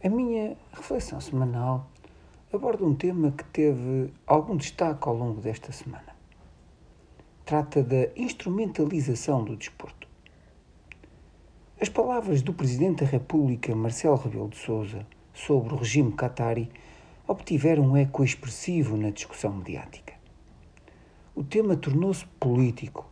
A minha reflexão semanal aborda um tema que teve algum destaque ao longo desta semana. Trata da instrumentalização do desporto. As palavras do Presidente da República, Marcelo Rebelo de Sousa, sobre o regime qatari obtiveram um eco expressivo na discussão mediática. O tema tornou-se político,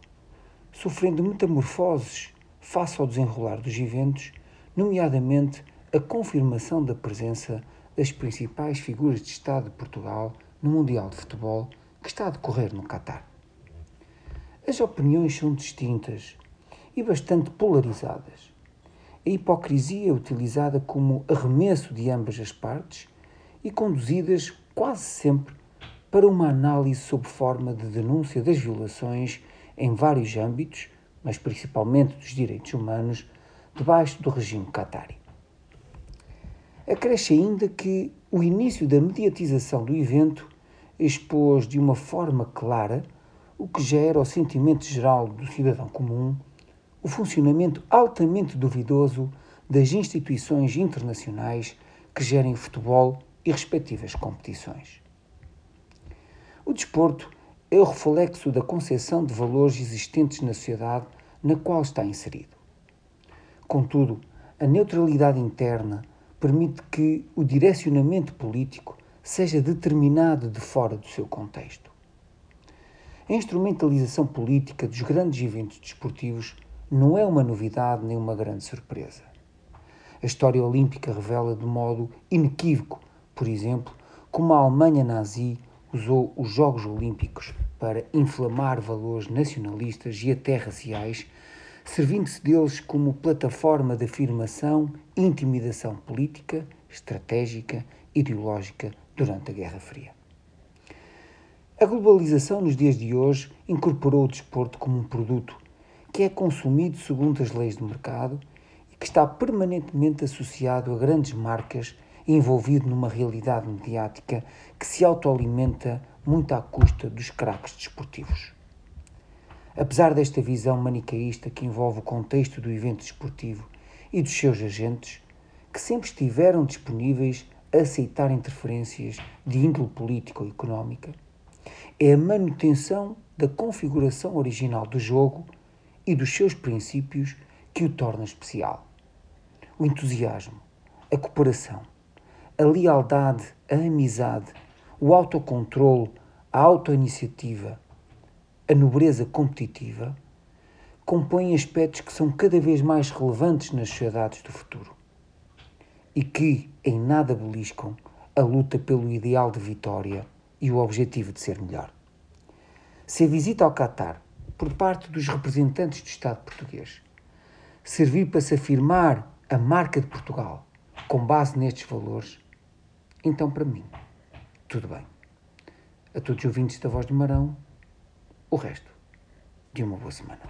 sofrendo metamorfoses face ao desenrolar dos eventos, nomeadamente a confirmação da presença das principais figuras de Estado de Portugal no Mundial de Futebol que está a decorrer no Catar. As opiniões são distintas e bastante polarizadas. A hipocrisia é utilizada como arremesso de ambas as partes e conduzidas quase sempre para uma análise sob forma de denúncia das violações em vários âmbitos, mas principalmente dos direitos humanos, debaixo do regime qatari. Acresce ainda que o início da mediatização do evento expôs de uma forma clara o que já era o sentimento geral do cidadão comum, o funcionamento altamente duvidoso das instituições internacionais que gerem futebol e respectivas competições. O desporto é o reflexo da concepção de valores existentes na sociedade na qual está inserido. Contudo, a neutralidade interna permite que o direcionamento político seja determinado de fora do seu contexto. A instrumentalização política dos grandes eventos desportivos não é uma novidade nem uma grande surpresa. A história olímpica revela de modo inequívoco, por exemplo, como a Alemanha nazi usou os Jogos Olímpicos para inflamar valores nacionalistas e até raciais servindo-se deles como plataforma de afirmação e intimidação política, estratégica, ideológica durante a Guerra Fria. A globalização nos dias de hoje incorporou o desporto como um produto que é consumido segundo as leis do mercado e que está permanentemente associado a grandes marcas e envolvido numa realidade mediática que se autoalimenta muito à custa dos craques desportivos. Apesar desta visão manicaísta que envolve o contexto do evento desportivo e dos seus agentes, que sempre estiveram disponíveis a aceitar interferências de índole política ou económica, é a manutenção da configuração original do jogo e dos seus princípios que o torna especial. O entusiasmo, a cooperação, a lealdade, a amizade, o autocontrole, a autoiniciativa, a nobreza competitiva compõem aspectos que são cada vez mais relevantes nas sociedades do futuro e que em nada beliscam a luta pelo ideal de vitória e o objetivo de ser melhor. Se a visita ao Catar, por parte dos representantes do Estado português, servir para se afirmar a marca de Portugal com base nestes valores, então para mim, tudo bem. A todos os ouvintes da Voz do Marão, o resto de uma boa semana.